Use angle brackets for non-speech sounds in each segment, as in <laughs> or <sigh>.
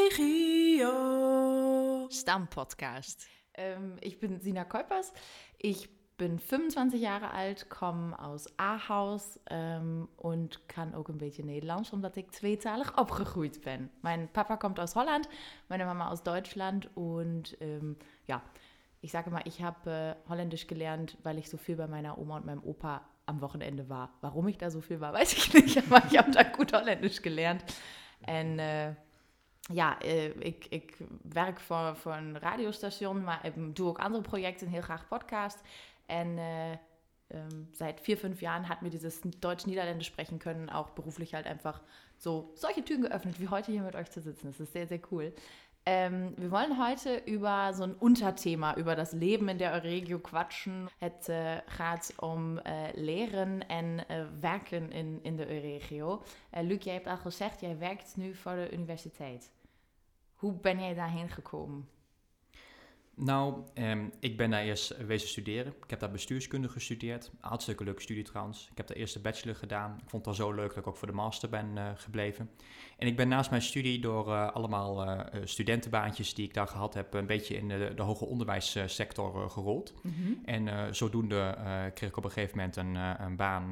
Regio. Stammpodcast. Ähm, ich bin Sina Kolpers. Ich bin 25 Jahre alt, komme aus Ahaus ähm, und kann auch ein bisschen Nederlands, omdat ich zweizahlig opgegroeid bin. Mein Papa kommt aus Holland, meine Mama aus Deutschland und ähm, ja, ich sage mal, ich habe äh, Holländisch gelernt, weil ich so viel bei meiner Oma und meinem Opa am Wochenende war. Warum ich da so viel war, <laughs> weiß ich nicht, aber ich habe da gut Holländisch gelernt. En uh, ja, uh, ik, ik werk voor, voor een radiostation, maar ik doe ook andere Projekte, heel graag Podcast. En uh, ähm, seit vier, fünf Jahren hat mir dieses Deutsch-Niederländisch sprechen können auch beruflich halt einfach so solche Türen geöffnet, wie heute hier mit euch zu sitzen. Das ist sehr, sehr cool. Ähm, wir wollen heute über so ein Unterthema, über das Leben in der Euregio quatschen. Het uh, gaat om uh, leren en uh, werken in, in de Euregio. Luc, jij hebt al gezegd, jij werkt nu voor de universiteit. Hoe ben jij daarheen gekomen? Nou, um, ik ben daar eerst wezen studeren. Ik heb daar bestuurskunde gestudeerd. Hartstikke leuke studie trouwens. Ik heb de eerste bachelor gedaan. Ik vond het al zo leuk dat ik ook voor de master ben uh, gebleven. En ik ben naast mijn studie door uh, allemaal uh, studentenbaantjes die ik daar gehad heb... een beetje in de, de hoger onderwijssector gerold. Mm -hmm. En zodoende kreeg ik op een gegeven moment een, een baan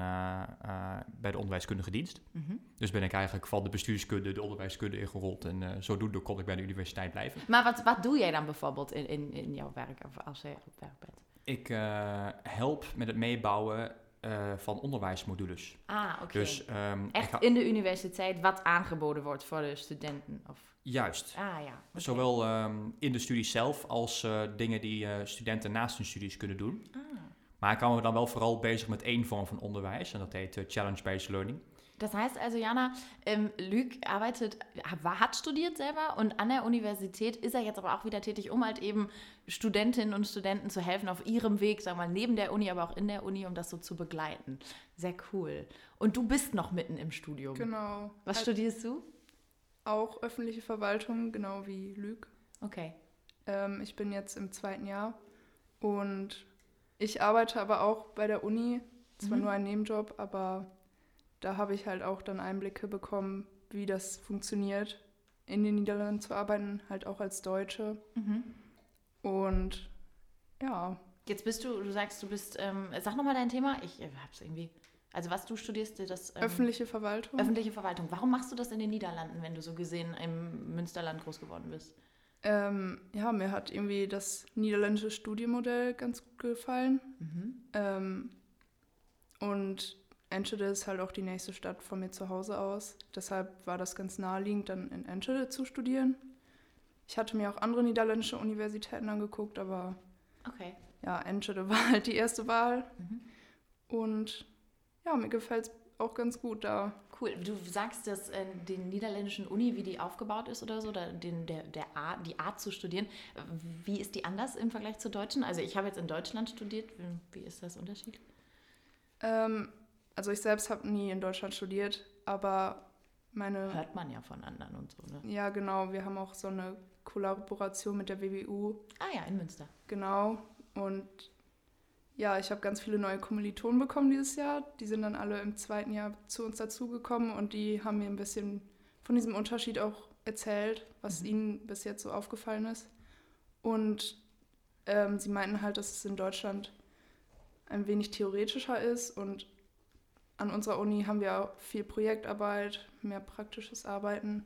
bij de onderwijskundige dienst. Mm -hmm. Dus ben ik eigenlijk van de bestuurskunde de onderwijskunde ingerold. En zodoende kon ik bij de universiteit blijven. Maar wat, wat doe jij dan bijvoorbeeld in, in in jouw werk of als je op werk bent? Ik uh, help met het meebouwen uh, van onderwijsmodules. Ah, oké. Okay. Dus, um, Echt ga... in de universiteit wat aangeboden wordt voor de studenten? Of... Juist. Ah, ja. Okay. Zowel um, in de studie zelf als uh, dingen die studenten naast hun studies kunnen doen. Ah. Maar ik hou me dan wel vooral bezig met één vorm van onderwijs en dat heet challenge-based learning. Das heißt also, Jana, ähm, Luc arbeitet, hat studiert selber und an der Universität ist er jetzt aber auch wieder tätig, um halt eben Studentinnen und Studenten zu helfen auf ihrem Weg, sagen wir mal, neben der Uni, aber auch in der Uni, um das so zu begleiten. Sehr cool. Und du bist noch mitten im Studium. Genau. Was halt studierst du? Auch öffentliche Verwaltung, genau wie Luc. Okay. Ähm, ich bin jetzt im zweiten Jahr und ich arbeite aber auch bei der Uni. Zwar mhm. nur ein Nebenjob, aber da habe ich halt auch dann Einblicke bekommen, wie das funktioniert, in den Niederlanden zu arbeiten, halt auch als Deutsche. Mhm. Und ja. Jetzt bist du, du sagst, du bist, ähm, sag nochmal dein Thema, ich äh, hab's irgendwie. Also was du studierst, das... Ähm, öffentliche Verwaltung. Öffentliche Verwaltung. Warum machst du das in den Niederlanden, wenn du so gesehen im Münsterland groß geworden bist? Ähm, ja, mir hat irgendwie das niederländische Studienmodell ganz gut gefallen. Mhm. Ähm, und Enschede ist halt auch die nächste Stadt von mir zu Hause aus. Deshalb war das ganz naheliegend, dann in Enschede zu studieren. Ich hatte mir auch andere niederländische Universitäten angeguckt, aber okay. ja, Enschede war halt die erste Wahl. Mhm. Und ja, mir gefällt es auch ganz gut da. Cool. Du sagst, dass äh, die niederländischen Uni, wie die aufgebaut ist oder so, oder den, der, der Art, die Art zu studieren, wie ist die anders im Vergleich zur deutschen? Also ich habe jetzt in Deutschland studiert. Wie ist das Unterschied? Ähm, also ich selbst habe nie in Deutschland studiert, aber meine... Hört man ja von anderen und so, ne? Ja, genau. Wir haben auch so eine Kollaboration mit der WWU. Ah ja, in Münster. Genau. Und ja, ich habe ganz viele neue Kommilitonen bekommen dieses Jahr. Die sind dann alle im zweiten Jahr zu uns dazugekommen und die haben mir ein bisschen von diesem Unterschied auch erzählt, was mhm. ihnen bis jetzt so aufgefallen ist. Und ähm, sie meinten halt, dass es in Deutschland ein wenig theoretischer ist und an unserer Uni haben wir auch viel Projektarbeit, mehr praktisches Arbeiten.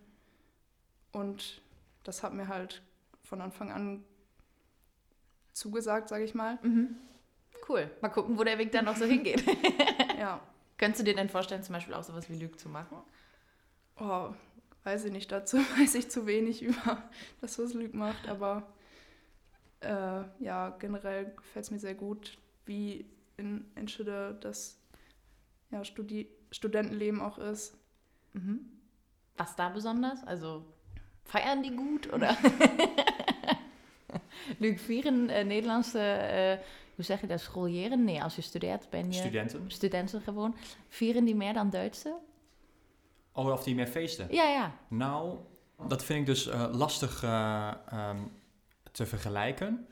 Und das hat mir halt von Anfang an zugesagt, sage ich mal. Mhm. Cool. Mal gucken, wo der Weg dann noch so hingeht. <laughs> <laughs> ja. Könntest du dir denn vorstellen, zum Beispiel auch sowas wie Lüg zu machen? Oh, weiß ich nicht. Dazu <laughs> weiß ich zu wenig über das, was Lüg macht. Aber äh, ja, generell gefällt es mir sehr gut, wie in Enschede das ja, Studi Studentenleben auch ist. Mhm. Was da besonders? Also feiern die gut oder? <laughs> Nu vieren uh, Nederlandse, uh, hoe zeg je dat, scholieren? Nee, als je studeert ben je... Studenten. Studenten gewoon. Vieren die meer dan Duitse? Oh, of die meer feesten? Ja, ja. Nou, dat vind ik dus uh, lastig um, te vergelijken.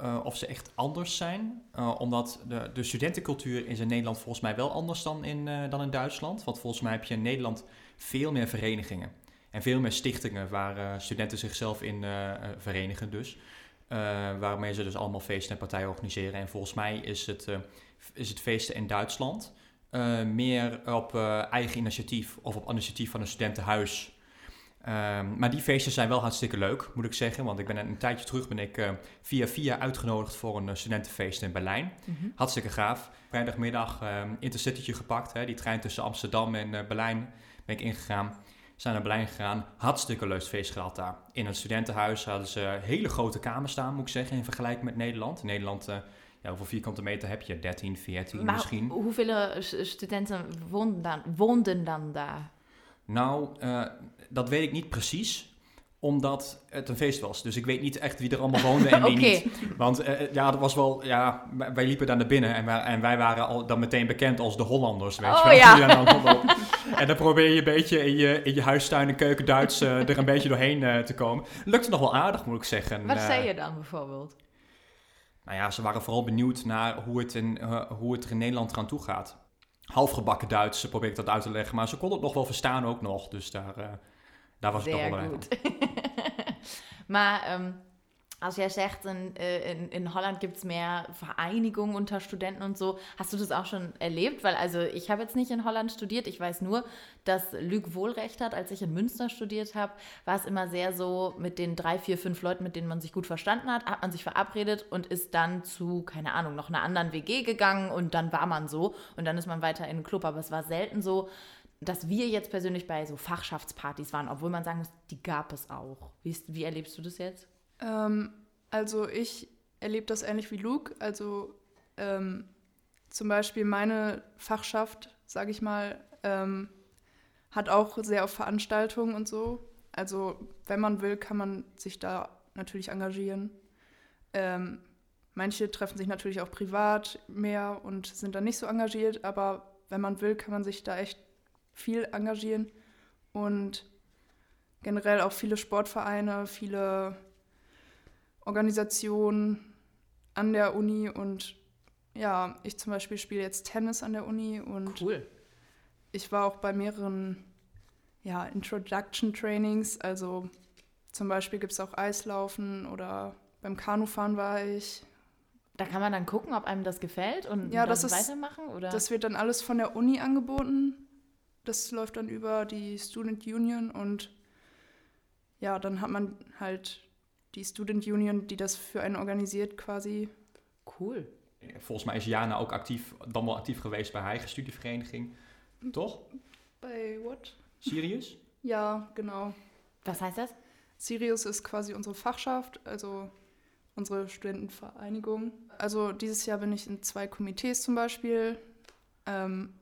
Eh, of ze echt anders zijn. Eh, omdat de, de studentencultuur is in Nederland volgens mij wel anders dan in, eh, dan in Duitsland. Want volgens mij heb je in Nederland veel meer verenigingen. En veel meer stichtingen waar studenten zichzelf in verenigen dus. Waarmee ze dus allemaal feesten en partijen organiseren. En volgens mij is het, is het feesten in Duitsland meer op eigen initiatief of op initiatief van een studentenhuis. Ehm, maar die feesten zijn wel hartstikke leuk, moet ik zeggen. Want ik ben een tijdje terug ben ik eh, via via uitgenodigd voor een eh, studentenfeest in Berlijn. Mhm. Hartstikke gaaf. Vrijdagmiddag um, intercitytje gepakt. Hè, die trein tussen Amsterdam en eh, Berlijn ben ik ingegaan. Zijn naar Berlijn gegaan. Hartstikke leuk feest gehad daar. In een studentenhuis hadden ze hele grote kamers staan, moet ik zeggen, in vergelijking met Nederland. In Nederland, eh, ja, hoeveel vierkante meter heb je? 13, 14 Maar misschien. hoeveel studenten woonden dan, woonden dan daar? Nou, eh, dat weet ik niet precies omdat het een feest was. Dus ik weet niet echt wie er allemaal woonde en <laughs> wie niet. Want eh, ja, dat was wel... Ja, wij liepen daar naar binnen en wij, en wij waren al dan meteen bekend als de Hollanders, weet Oh, je wel. ja. <laughs> En dan probeer je een beetje in je, in je huistuin en keuken Duits eh, er een beetje doorheen eh, te komen. Lukte nog wel aardig, moet ik zeggen. Wat Eh, zei je dan bijvoorbeeld? Nou ja, ze waren vooral benieuwd naar hoe het, in, eh, hoe het er in Nederland eraan toe gaat. Halfgebakken Duits, probeer ik dat uit te leggen. Maar ze konden het nog wel verstaan ook nog. Dus daar, eh, daar was het nog wel blij <laughs> maar ähm, als jij zegt, in, äh, in, in Holland gibt es mehr Vereinigungen unter Studenten und so, hast du das auch schon erlebt? Weil also ich habe jetzt nicht in Holland studiert, ich weiß nur, dass Luc Wohlrecht hat. Als ich in Münster studiert habe, war es immer sehr so, mit den drei, vier, fünf Leuten, mit denen man sich gut verstanden hat, hat man sich verabredet und ist dann zu, keine Ahnung, noch einer anderen WG gegangen und dann war man so und dann ist man weiter in den Club. Aber es war selten so, dass wir jetzt persönlich bei so Fachschaftspartys waren, obwohl man sagen muss, die gab es auch. Wie, ist, wie erlebst du das jetzt? Ähm, also ich erlebe das ähnlich wie Luke. Also ähm, zum Beispiel meine Fachschaft, sage ich mal, ähm, hat auch sehr auf Veranstaltungen und so. Also wenn man will, kann man sich da natürlich engagieren. Ähm, manche treffen sich natürlich auch privat mehr und sind dann nicht so engagiert, aber wenn man will, kann man sich da echt viel engagieren. Und generell auch viele Sportvereine, viele Organisationen an der Uni und ja, ich zum Beispiel spiele jetzt Tennis an der Uni und Cool. ich war auch bei mehreren ja, Introduction Trainings, also zum Beispiel gibt es auch Eislaufen oder beim Kanufahren war ich. Da kann man dann gucken, ob einem das gefällt und Ja, dann das ist- weitermachen? Oder? Das wird dann alles von der Uni angeboten. Das läuft dann über die Student Union und ja, dann hat man halt die Student Union, die das für einen organisiert quasi. cool. Volgens mij is Jana ook actief, dan wel actief geweest bij haar eigen studievereniging. Toch? Bei what? Sirius? Ja, genau. Was heißt das? Sirius ist quasi unsere Fachschaft, also unsere Studentenvereinigung. Also dieses Jahr bin ich in zwei Komitees zum Beispiel. Ähm,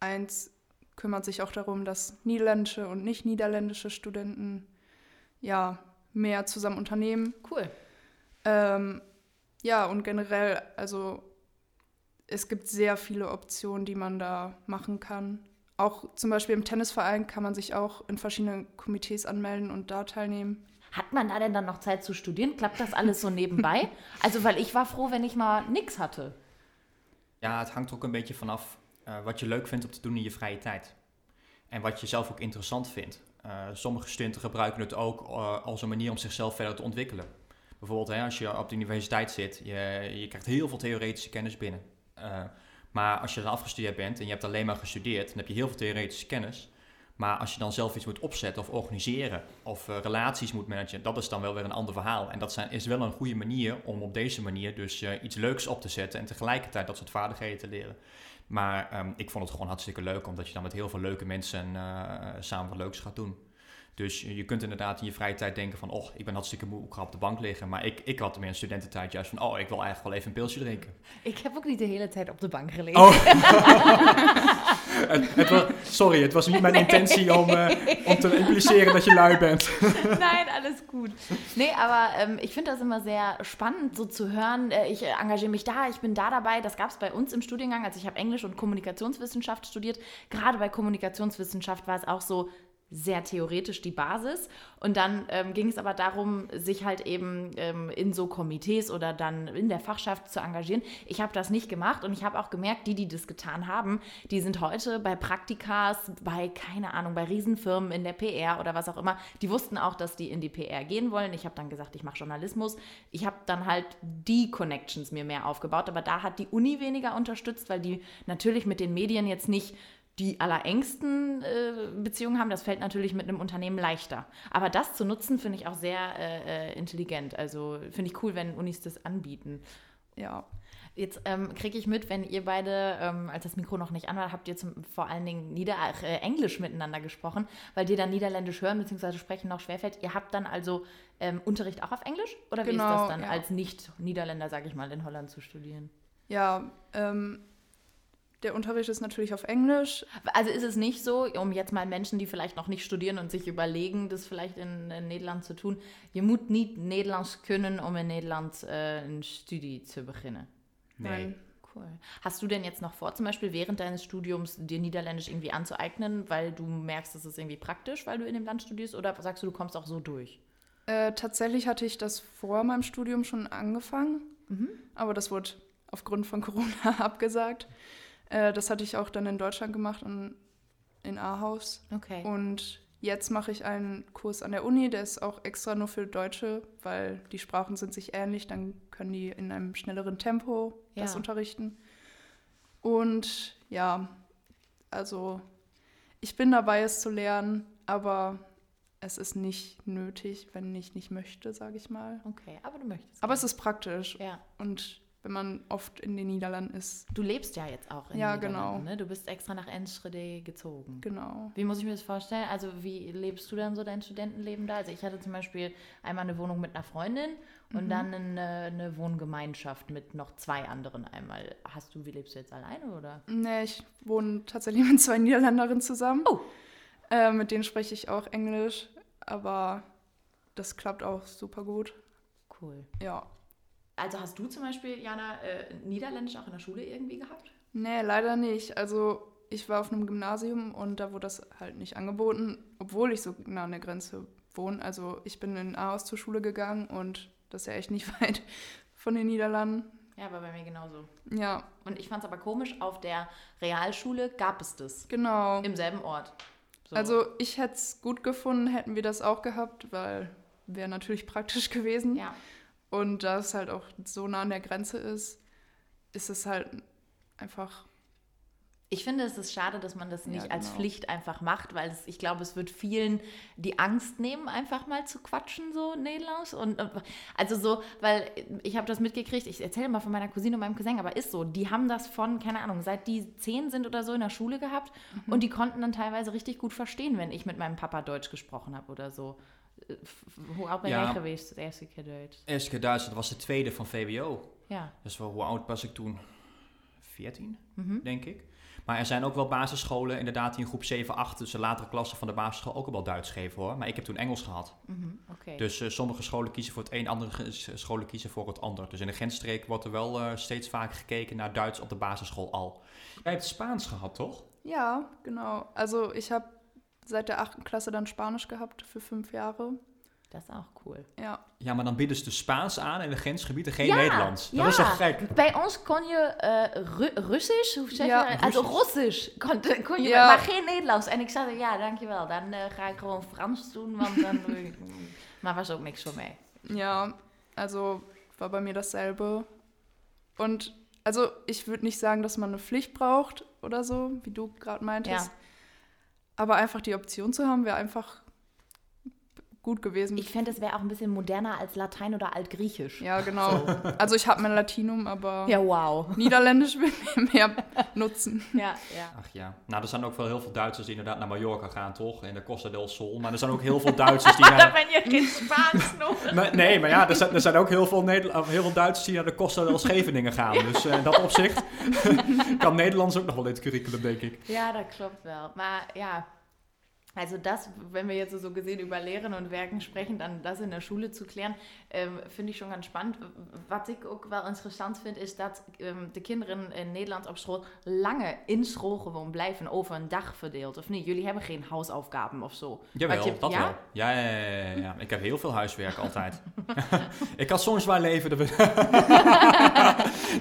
eins kümmert sich auch darum, dass niederländische und nicht niederländische Studenten ja mehr zusammen unternehmen. Cool. Ähm, ja, und generell, also es gibt sehr viele Optionen, die man da machen kann. Auch zum Beispiel im Tennisverein kann man sich auch in verschiedene Komitees anmelden und da teilnehmen. Hat man da denn dann noch Zeit zu studieren? Klappt das alles so nebenbei? <laughs> also, weil ich war froh, wenn ich mal niks hatte. Ja, het hangt ook een beetje vanaf eh, wat je leuk vindt om te doen in je vrije tijd. En wat je zelf ook interessant vindt. Eh, sommige studenten gebruiken het ook eh, als een manier om zichzelf verder te ontwikkelen. Bijvoorbeeld hè, als je op de universiteit zit, je, je krijgt heel veel theoretische kennis binnen. Eh, maar als je dan afgestudeerd bent en je hebt alleen maar gestudeerd, dan heb je heel veel theoretische kennis. Maar als je dan zelf iets moet opzetten of organiseren of relaties moet managen, dat is dan wel weer een ander verhaal. En dat zijn, is wel een goede manier om op deze manier dus iets leuks op te zetten en tegelijkertijd dat soort vaardigheden te leren. Maar ehm, ik vond het gewoon hartstikke leuk, omdat je dan met heel veel leuke mensen eh, samen wat leuks gaat doen. Dus je kunt inderdaad in je vrije tijd denken van, oh, ik ben hartstikke moe, ik ga op de bank liggen. Maar ik, ik had in mijn studententijd juist van, oh, ik wil eigenlijk wel even een pilsje drinken. Ik heb ook niet de hele tijd op de bank gelegen. Oh. <laughs> het, het was, sorry, het was niet mijn intentie om, eh, om te impliceren dat je lui bent. <laughs> Nein, alles gut. Nee, aber ähm, ich finde das immer sehr spannend, so zu hören. Äh, ich engagiere mich da, ich bin da dabei. Das gab es bei uns im Studiengang. Also ich habe Englisch und Kommunikationswissenschaft studiert. Gerade bei Kommunikationswissenschaft war es auch so sehr theoretisch die Basis. Und dann ähm, ging es aber darum, sich halt eben ähm, in so Komitees oder dann in der Fachschaft zu engagieren. Ich habe das nicht gemacht und ich habe auch gemerkt, die, die das getan haben, die sind heute bei Praktikas, bei, keine Ahnung, bei Riesenfirmen in der PR oder was auch immer. Die wussten auch, dass die in die PR gehen wollen. Ich habe dann gesagt, ich mache Journalismus. Ich habe dann halt die Connections mir mehr aufgebaut, aber da hat die Uni weniger unterstützt, weil die natürlich mit den Medien jetzt nicht die allerengsten äh, Beziehungen haben, das fällt natürlich mit einem Unternehmen leichter. Aber das zu nutzen, finde ich auch sehr äh, äh intelligent. Also finde ich cool, wenn Unis das anbieten. Ja. Jetzt ähm, kriege ich mit, wenn ihr beide, ähm, als das Mikro noch nicht an war, habt ihr zum, vor allen Dingen Nieder äh, Englisch miteinander gesprochen, weil dir dann Niederländisch hören bzw. sprechen noch schwerfällt. Ihr habt dann also ähm, Unterricht auch auf Englisch? Oder wie genau, ist das dann ja. als Nicht-Niederländer, sage ich mal, in Holland zu studieren? Ja, ähm, der Unterricht ist natürlich auf Englisch. Also ist es nicht so, um jetzt mal Menschen, die vielleicht noch nicht studieren und sich überlegen, das vielleicht in, in Nederland zu tun, je moet niet Nederlands können, um in Nederland äh, ein Studie zu beginnen. Nee. Cool. Hast du denn jetzt noch vor, zum Beispiel während deines Studiums dir Niederländisch irgendwie anzueignen, weil du merkst, das ist irgendwie praktisch, weil du in dem Land studierst, oder sagst du, du kommst auch so durch? Äh, tatsächlich hatte ich das vor meinem Studium schon angefangen, mhm. aber das wurde aufgrund von Corona <laughs> abgesagt. Äh, das hatte ich auch dann in Deutschland gemacht, in, in Ahaus. Okay. Und jetzt mache ich einen Kurs an der Uni, der ist auch extra nur für Deutsche, weil die Sprachen sind sich ähnlich, dann können die in einem schnelleren Tempo ja. das unterrichten. Und ja, also ich bin dabei, es zu lernen, aber es ist nicht nötig, wenn ich nicht möchte, sage ich mal. Okay, aber du möchtest. Aber es ist praktisch. Ja. Und wenn man oft in den Niederlanden ist. Du lebst ja jetzt auch in ja, den Niederlanden, genau. ne? Du bist extra nach Enschede gezogen. Genau. Wie muss ich mir das vorstellen? Also wie lebst du dann so dein Studentenleben da? Also ich hatte zum Beispiel einmal eine Wohnung mit einer Freundin und mhm. dann eine, eine, Wohngemeinschaft mit noch zwei anderen einmal. Hast du, wie lebst du jetzt alleine oder? Nee, ich wohne tatsächlich <laughs> mit zwei Niederländerinnen zusammen. Oh. Äh, mit denen spreche ich auch Englisch, aber das klappt auch super gut. Cool. Ja. Also hast du zum Beispiel, Jana, äh, Niederländisch auch in der Schule irgendwie gehabt? Nee, leider nicht. Also ich war auf einem Gymnasium und da wurde das halt nicht angeboten, obwohl ich so nah an der Grenze wohne. Also ich bin in Aarhus zur Schule gegangen und das ist ja echt nicht <laughs> weit von den Niederlanden. Ja, war bei mir genauso. Ja. Und ich fand es aber komisch, auf der Realschule gab es das. Genau. Im selben Ort. So. Also ich hätte es gut gefunden, hätten wir das auch gehabt, weil wäre natürlich praktisch <laughs> gewesen. Ja. Und da es halt auch so nah an der Grenze ist, ist es halt einfach. Ich finde, es ist schade, dass man das nicht ja, genau. als Pflicht einfach macht, weil es, ich glaube, es wird vielen die Angst nehmen, einfach mal zu quatschen, so Nederlands. Und also so, weil ich habe das mitgekriegt, ich erzähle mal von meiner Cousine und meinem Cousin, aber ist so, die haben das von, keine Ahnung, seit die zehn sind oder so in der Schule gehabt mhm. und die konnten dann teilweise richtig gut verstehen, wenn ich mit meinem Papa Deutsch gesprochen habe oder so. Hoe oud ben ja, jij geweest de eerste keer Duits? De eerste keer Duits, dat was de tweede van VWO. Ja. Dus wel, hoe oud was ik toen? 14, mm denk ik. Maar er zijn ook wel basisscholen inderdaad die in groep 7, 8, dus de latere klassen van de basisschool ook al wel Duits geven hoor. Maar ik heb toen Engels gehad. Mm okay. Dus uh, sommige scholen kiezen voor het een, andere scholen kiezen voor het ander. Dus in de grensstreek wordt er wel uh, steeds vaker gekeken naar Duits op de basisschool al. Jij hebt Spaans gehad, toch? Ja, genau. Also ich habe seit der achten Klasse dann Spanisch gehabt für fünf Jahre. Das ist auch cool. Ja. Ja, maar dan bieden ze Spaans aan in de grensgebieden, geen ja, Nederlands. Dat ja. is toch gek? Bij ons kon je uh, Ru Russisch, hoe zeg ja. je Also Russisch kon, kon je, ja. maar geen Nederlands. En ik zei, ja, dankjewel. Dan uh, ga ik gewoon Frans doen, want dan... <laughs> maar was ook niks voor mij. Ja, also war bei mir dasselbe. Und also ich würde nicht sagen, dass man eine Pflicht braucht oder so, wie du gerade meintest. Ja. Aber einfach die Option zu haben, wäre einfach gut gewesen. Ich fände, es wäre auch ein bisschen moderner als Latein oder Altgriechisch. Ja, genau. Also ich habe mein Latinum, aber ja, wow. Niederländisch will mir mehr nutzen. Ja, ja. Ach ja. Nou, er zijn ook wel heel veel Duitsers die inderdaad naar Mallorca gaan, toch? In de Costa del Sol. Maar er zijn ook heel veel Duitsers die <laughs> naar... Daar ben je geen Spaans nog. <laughs> nee, maar ja, er zijn, er zijn ook heel veel, heel veel Duitsers die naar de Costa del Scheveningen gaan. Dus uh, in dat opzicht <laughs> kan Nederlands ook nog wel in het curriculum, denk ik. Ja, dat klopt wel. Maar ja, Also das, wenn wir jetzt so gesehen über Lehren und Werken sprechen, dann das in der Schule zu klären, ähm, finde ich schon ganz spannend. Was ich auch wel interessant finde, ist, dass ähm, die Kinderen in Nederland op school lange in school gewoon blijven over een dag verdeeld. Of niet? Jullie hebben geen Hausaufgaben of zo. Jawel, Wat je- dat ja? wel. Ja, ja, ja, ja, ja. Ik heb heel veel huiswerk altijd. <laughs> ik had zo'n zwaar leven. dat we-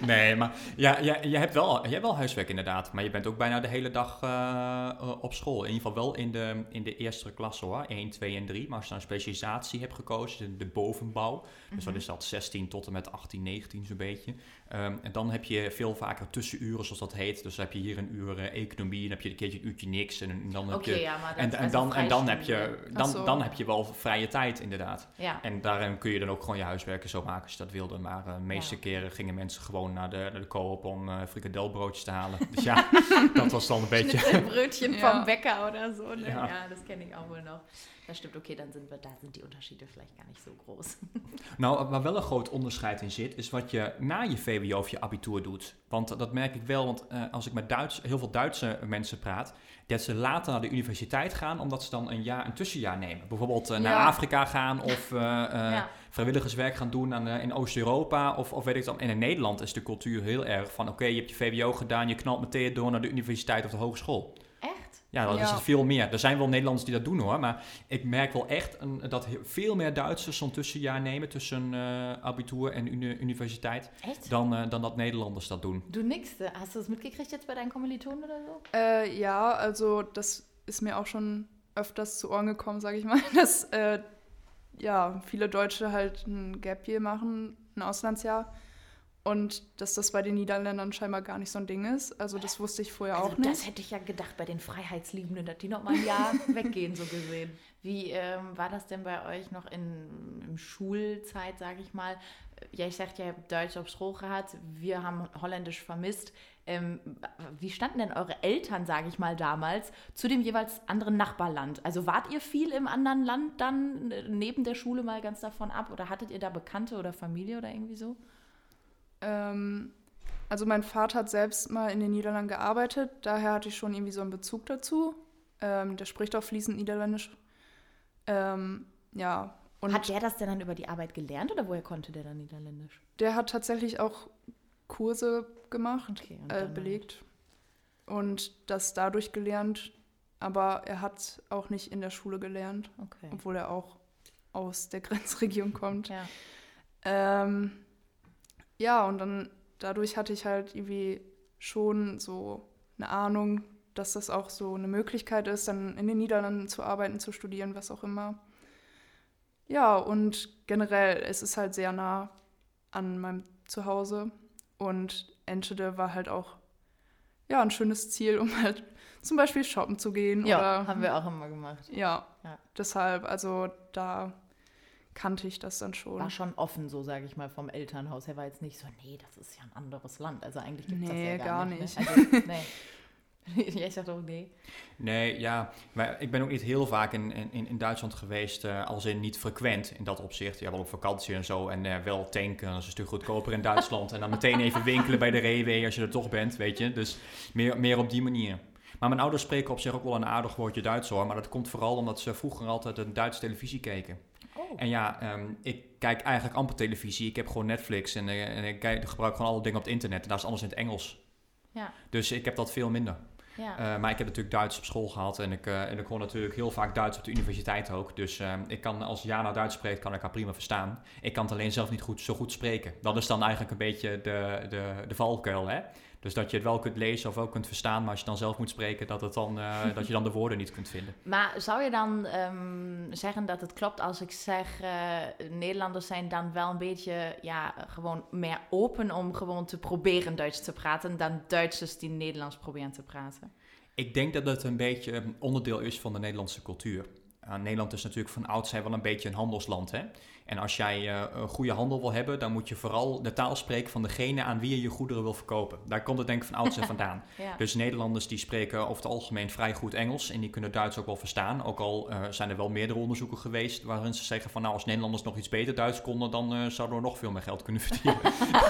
<laughs> nee, maar ja, ja, je, hebt wel, je hebt wel huiswerk inderdaad. Maar je bent ook bijna de hele dag eh, eh, op school. In ieder geval wel in de, in de eerste klasse hoor. 1, 2 en 3. Maar als je dan een specialisatie hebt gekozen, de, bovenbouw. Dus wat is dat? 16 tot en met 18, 19 zo'n beetje. Ehm, en dan heb je veel vaker tussenuren, zoals dat heet. Dus dan heb je hier een uur eh, economie, dan heb je een keertje een uurtje niks. En, en dan heb Oké, je ja, maar dat en, is en, best dan, wel en dan, heb je, dan, zo. dan heb je wel vrije tijd, inderdaad. Ja. En daarin kun je dan ook gewoon je huiswerken zo maken als je dat wilde. Maar eh, de meeste Ja. keren gingen mensen gewoon naar de, naar de koop om eh frikadelbroodjes te halen. <laughs> Dus ja, <laughs> dat was dan een beetje... <laughs> Ja. vom Bäcker oder so. Ne? Ja. Kenne ich auch wohl noch. Das stimmt, okay, dann sind wir, da sind die Unterschiede vielleicht gar nicht so groß. <laughs> Nou, waar wel een groot onderscheid in zit, is wat je na je VWO of je abitur doet. Want dat merk ik wel, want eh, als ik met Duits, heel veel Duitse mensen praat, dat ze later naar de universiteit gaan, omdat ze dan een, jaar, een tussenjaar nemen. Bijvoorbeeld eh, naar Ja. Afrika gaan of eh, ja. vrijwilligerswerk gaan doen aan, in Oost-Europa of, of weet ik dan. En in Nederland is de cultuur heel erg van, oké, je hebt je VWO gedaan, je knalt meteen door naar de universiteit of de hogeschool. Ja, dat is Ja. het veel meer. Er zijn wel Nederlanders die dat doen hoor, maar ik merk wel echt een, dat he- veel meer Duitsers zo'n tussenjaar nemen tussen eh abitur en uni- universiteit Echt? dan, eh, dan dat Nederlanders dat doen. Du nix. Hast du das mitgekriegt jetzt bei deinen Kommilitonen oder so? Äh, ja, also das ist mir auch schon öfters zu Ohren gekommen, sage ich mal, <laughs> dass äh, ja, viele Deutsche halt ein Gap Year machen, ein Auslandsjahr. Und dass das bei den Niederländern scheinbar gar nicht so ein Ding ist. Also das wusste ich vorher Also auch nicht. das hätte ich ja gedacht bei den Freiheitsliebenden, dass die noch mal ein Jahr <laughs> weggehen, so gesehen. Wie ähm, war das denn bei euch noch in, in Schulzeit, sage ich mal? Ja, ich sagte, habt Deutsch auf School gehabt, wir haben Holländisch vermisst. Ähm, wie standen denn eure Eltern, sage ich mal, damals zu dem jeweils anderen Nachbarland? Also wart ihr viel im anderen Land dann äh, neben der Schule mal ganz davon ab? Oder hattet ihr da Bekannte oder Familie oder irgendwie so? Ähm, also mein Vater hat selbst mal in den Niederlanden gearbeitet, daher hatte ich schon irgendwie so einen Bezug dazu. Ähm, der spricht auch fließend Niederländisch. Ähm, ja, und Hat der das denn dann über die Arbeit gelernt oder woher konnte der dann Niederländisch? der hat tatsächlich auch Kurse gemacht, Okay, und äh, belegt und das dadurch gelernt. Aber er hat auch nicht in der Schule gelernt, Okay. obwohl er auch aus der <laughs> Grenzregion kommt. Ja. Ähm, ja, und dann dadurch hatte ich halt irgendwie schon so eine Ahnung, dass das auch so eine Möglichkeit ist, dann in den Niederlanden zu arbeiten, zu studieren, was auch immer. Ja, und generell, es ist halt sehr nah an meinem Zuhause und Enschede war halt auch ja, ein schönes Ziel, <laughs> um halt zum Beispiel shoppen zu gehen. Ja, oder, haben wir auch immer gemacht. Ja, Ja. deshalb, also da kannte ich das dann schon. War schon offen, so sage ich mal, vom Elternhaus. Er war jetzt nicht so, nee, das ist ja ein anderes Land. Also eigentlich gibt es das Nee, ja gar, gar nicht. nicht. Ne? Also, <laughs> nee. Jij zegt ook nee. Nee, ja, maar ik ben ook niet heel vaak in, in, in Duitsland geweest, eh, als in niet frequent in dat opzicht. Ja, wel op vakantie en zo en eh, wel tanken, dat is een stuk goedkoper in Duitsland. en dan meteen even winkelen bij de Rewe als je er toch bent, weet je. Dus meer, meer op die manier. Maar mijn ouders spreken op zich ook wel een aardig woordje Duits hoor. Maar dat komt vooral omdat ze vroeger altijd een Duitse televisie keken. Oh. En ja, ehm, ik kijk eigenlijk amper televisie. Ik heb gewoon Netflix en, eh, en ik kijk, gebruik gewoon alle dingen op het internet. En daar is alles in het Engels. Ja. Dus ik heb dat veel minder. Ja. Eh, maar ik heb natuurlijk Duits op school gehad en ik, eh en ik hoor natuurlijk heel vaak Duits op de universiteit ook. Dus eh, ik kan, als Jana Duits spreekt, kan ik haar prima verstaan. Ik kan het alleen zelf niet goed, zo goed spreken. Dat is dan eigenlijk een beetje de, de, de valkuil, hè. Dus dat je het wel kunt lezen of wel kunt verstaan, maar als je dan zelf moet spreken, dat, het dan, eh, <laughs> dat je dan de woorden niet kunt vinden. Maar zou je dan ehm, zeggen dat het klopt als ik zeg, eh, Nederlanders zijn dan wel een beetje, ja, gewoon meer open om gewoon te proberen Duits te praten dan Duitsers die Nederlands proberen te praten? Ik denk dat het een beetje een onderdeel is van de Nederlandse cultuur. Uh, Nederland is natuurlijk van oudsher wel een beetje een handelsland. Hè? En als jij uh, een goede handel wil hebben, dan moet je vooral de taal spreken van degene aan wie je je goederen wil verkopen. Daar komt het denk ik van oudsher <laughs> vandaan. Ja. Dus Nederlanders die spreken over het algemeen vrij goed Engels en die kunnen Duits ook wel verstaan. Ook al uh, zijn er wel meerdere onderzoeken geweest waarin ze zeggen van nou als Nederlanders nog iets beter Duits konden, dan uh, zouden we nog veel meer geld kunnen <laughs> verdienen.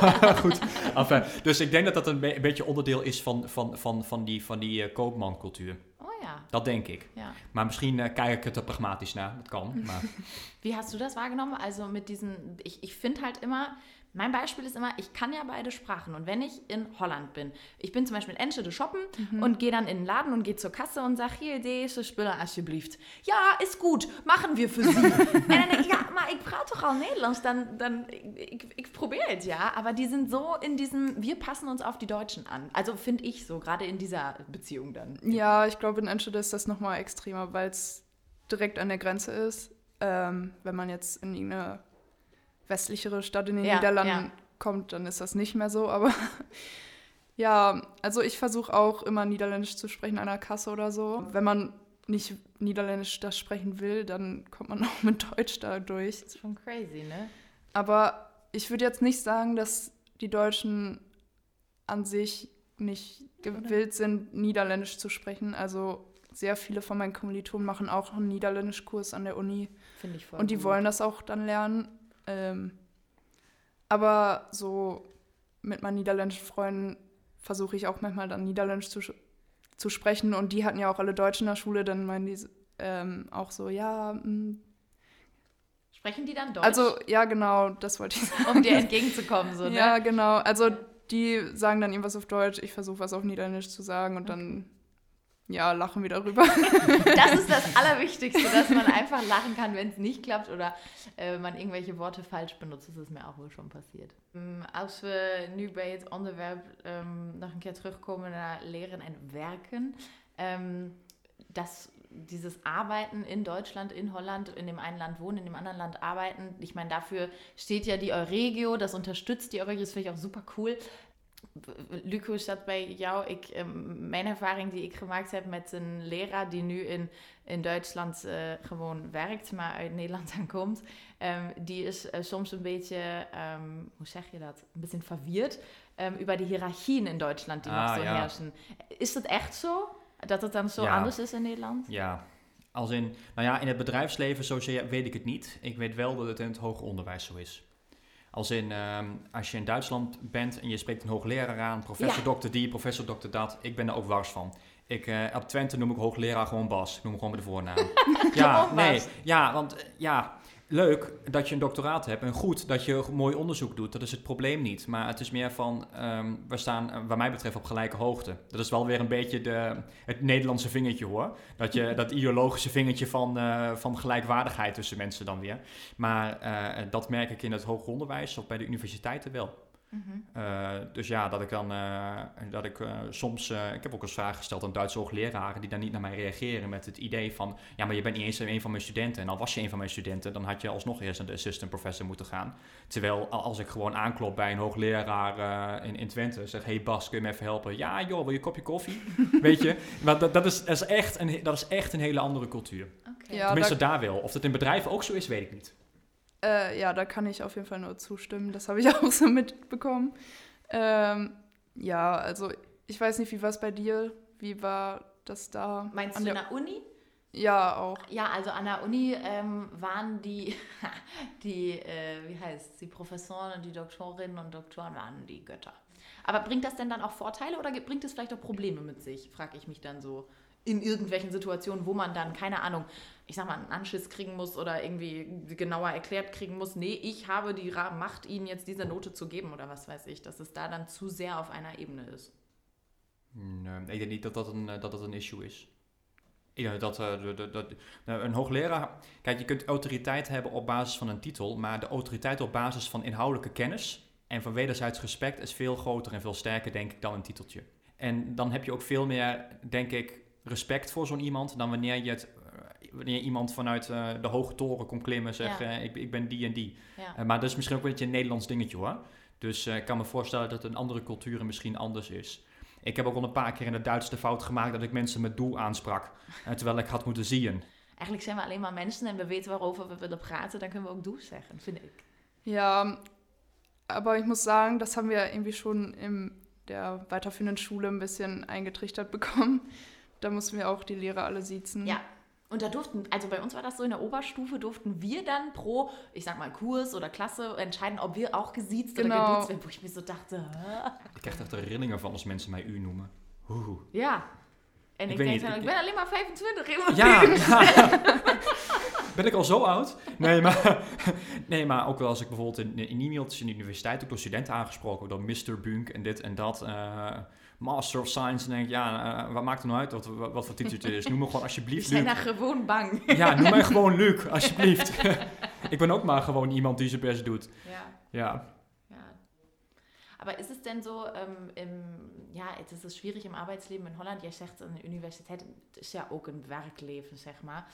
<laughs> goed, enfin, dus ik denk dat dat een, be een beetje onderdeel is van, van, van, van die, van die koopmancultuur. Ja. dat denk ik. Ja. Maar misschien uh, kijk ik het er pragmatisch naar. Dat kan. Maar. <laughs> Wie hast du das wahrgenommen? Also mit diesen, ich, ich finde halt immer, mein Beispiel ist immer, ich kann ja beide Sprachen. Und wenn ich in Holland bin, ich bin zum Beispiel in Enschede shoppen mhm. und gehe dann in den Laden und gehe zur Kasse und sage, hier, deze spullen alsjeblieft. Ja, ist gut, machen wir für Sie. <laughs> und dann denke ich, ja, maar ich brauche doch auch Nederlands, dann, dann ich, ich probiere es ja. Aber die sind so in diesem, wir passen uns auf die Deutschen an. Also finde ich so, gerade in dieser Beziehung dann. Ja, ich glaube, in Enschede ist das nochmal extremer, weil es direkt an der Grenze ist. Ähm, wenn man jetzt in irgendeine westlichere Stadt in den ja, Niederlanden ja. kommt, dann ist das nicht mehr so. Aber <laughs> ja, also ich versuche auch immer Niederländisch zu sprechen an der Kasse oder so. Wenn man nicht Niederländisch das sprechen will, dann kommt man <laughs> auch mit Deutsch da durch. Das ist schon crazy, ne? Aber ich würde jetzt nicht sagen, dass die Deutschen an sich nicht gewillt sind, Niederländisch zu sprechen. Also sehr viele von meinen Kommilitonen machen auch einen Niederländischkurs an der Uni. Finde ich voll Und die gut. wollen das auch dann lernen. Ähm, aber so mit meinen niederländischen Freunden versuche ich auch manchmal dann Niederländisch zu, zu sprechen. Und die hatten ja auch alle Deutsch in der Schule, dann meinen die ähm, auch so, ja. Mh. Hm. Sprechen die dann Deutsch? Also, ja, genau, das wollte ich sagen. Um dir entgegenzukommen, so, <laughs> ne? Ja, genau. Also, die sagen dann irgendwas auf Deutsch, ich versuche was auf Niederländisch zu sagen und okay. dann ja, lachen wir darüber. <laughs> Das ist das <laughs> Allerwichtigste, dass man einfach lachen kann, wenn es nicht klappt oder äh, man irgendwelche Worte falsch benutzt. Das ist mir auch wohl schon passiert. Ähm, als wir nu bij het onderwerp ähm, noch ein keer terugkomen naar leren en werken, ähm, dass dieses Arbeiten in Deutschland, in Holland, in dem einen Land wohnen, in dem anderen Land arbeiten. Ich meine, dafür steht ja die Euregio, das unterstützt die Euregio, das finde ich auch super cool. Luc, hoe is dat bij jou? Ik, ehm, mijn ervaring die ik gemaakt heb met een leraar die nu in, in Duitsland uh, gewoon werkt, maar uit Nederland <laughs> aankomt, um, die is uh, soms een beetje, um, hoe zeg je dat, een beetje verwirrt über die Hierarchien in Deutschland, die ah, nog zo ja. herrschen. Is dat echt zo? Dat het dan zo ja. anders is in Nederland? Ja, als in, nou ja, in het bedrijfsleven zozeer weet ik het niet. Ik weet wel dat het in het hoger onderwijs zo is. Als in, ehm, als je in Duitsland bent en je spreekt een hoogleraar aan, professor dokter die, professor dokter dat, ik ben er ook wars van. Ik, uh, op Twente noem ik hoogleraar gewoon Bas. Ik noem hem gewoon met de voornaam. <laughs> ja, nee. Ja, want eh, ja, leuk dat je een doctoraat hebt en goed dat je mooi onderzoek doet. Dat is het probleem niet. Maar het is meer van, um, we staan uh, wat mij betreft op gelijke hoogte. Dat is wel weer een beetje de, het Nederlandse vingertje hoor. Dat, je, dat ideologische vingertje van, uh, van gelijkwaardigheid tussen mensen dan weer. Maar uh, dat merk ik in het hoger onderwijs of bij de universiteiten wel. Mm dus ja, dat ik dan, uh, dat ik uh, soms, ik heb ook eens vragen gesteld aan Duitse hoogleraren die dan niet naar mij reageren met het idee van, ja, maar je bent niet eens een van mijn studenten. En al was je een van mijn studenten, dan had je alsnog eerst naar de assistant professor moeten gaan. Terwijl als ik gewoon aanklop bij een hoogleraar in, in Twente, zeg, hey Bas, kun je me even helpen? Ja joh, wil je een kopje koffie? <laughs> Weet je, maar dat, dat, is, dat, is echt een, dat is echt een hele andere cultuur. Okay. Ja, Tenminste daar wel. Of dat in bedrijven ook zo is, weet ik niet. Äh, ja, da kann ich auf jeden Fall nur zustimmen. Das habe ich <laughs> auch so mitbekommen. Ähm, ja, also ich weiß nicht, wie war es bei dir? Wie war das da? Meinst du in der Uni? Ja, auch. Ja, also an der Uni ähm, waren die, <laughs> die äh, wie heißt die Professoren und die Doktorinnen und Doktoren waren die Götter. Aber bringt das denn dann auch Vorteile oder bringt es vielleicht auch Probleme mit sich, frage ich mich dann so in irgendwelchen Situationen, wo man dann, keine Ahnung, ich sag mal, einen Anschiss kriegen muss oder irgendwie genauer erklärt kriegen muss, nee, ich habe die Macht, Ihnen jetzt diese Note zu geben oder was weiß ich, dass es da dan zu sehr auf einer Ebene ist. Nee, ik denk niet dat dat een, een issue is. Denk dat, dat, dat een hoogleraar. Kijk, je kunt autoriteit hebben op basis van een titel, maar de autoriteit op basis van inhoudelijke kennis en van wederzijds respect is veel groter en veel sterker, denk ik, dan een titeltje. En dan heb je ook veel meer, denk ik, respect voor zo'n iemand dan wanneer je het wanneer iemand vanuit uh, de hoge toren komt klimmen, zeggen ja. ik, ik ben die en die. Ja. Uh, maar dat is misschien ook een beetje een Nederlands dingetje hoor. Dus uh, ik kan me voorstellen dat een andere cultuur misschien anders is. Ik heb ook al een paar keer in het Duits de fout gemaakt dat ik mensen met doel aansprak, terwijl ik had moeten zien. Eigenlijk zijn we alleen maar mensen en we weten waarover we willen praten, dan kunnen we ook doel zeggen, vind ik. Ja, aber ich muss sagen, das haben wir irgendwie schon in der weiterführenden Schule ein bisschen eingetrichtert bekommen. Da mussten wir auch die Lehrer alle siezen. Ja, und da durften, also bei uns war das so in der Oberstufe, durften wir dann pro, ich sag mal, Kurs oder Klasse entscheiden, ob wir auch gesiezt genau. oder geduzt werden, wo ich mir so dachte, Hä? Ich krijg echt herinneringen van als mensen mij u noemen. Oeh. Ja. En Ik ik, denk niet, dan, ik- ik ben alleen maar 25 in mijn Ja, <laughs> ja. ben ik al zo oud? Nee, maar, <laughs> nee, maar ook wel als ik bijvoorbeeld in, in e-mailtjes in de universiteit ook door studenten aangesproken word, door Mr. Bunk en dit en dat. eh, Master of Science. En denk ik, ja, eh, wat maakt er nou uit wat, wat, voor titel het is? Noem me gewoon alsjeblieft <laughs> Luc. daar gewoon bang. Ja, noem mij <laughs> gewoon Luc, alsjeblieft. <laughs> ik ben ook maar gewoon iemand die zijn best doet. Ja. Ja. Aber ist es denn so, ähm, im, ja, het is dus schwierig im Arbeitsleben in Holland. Jij zegt, een universiteit is ja ook een werkleven, zeg maar.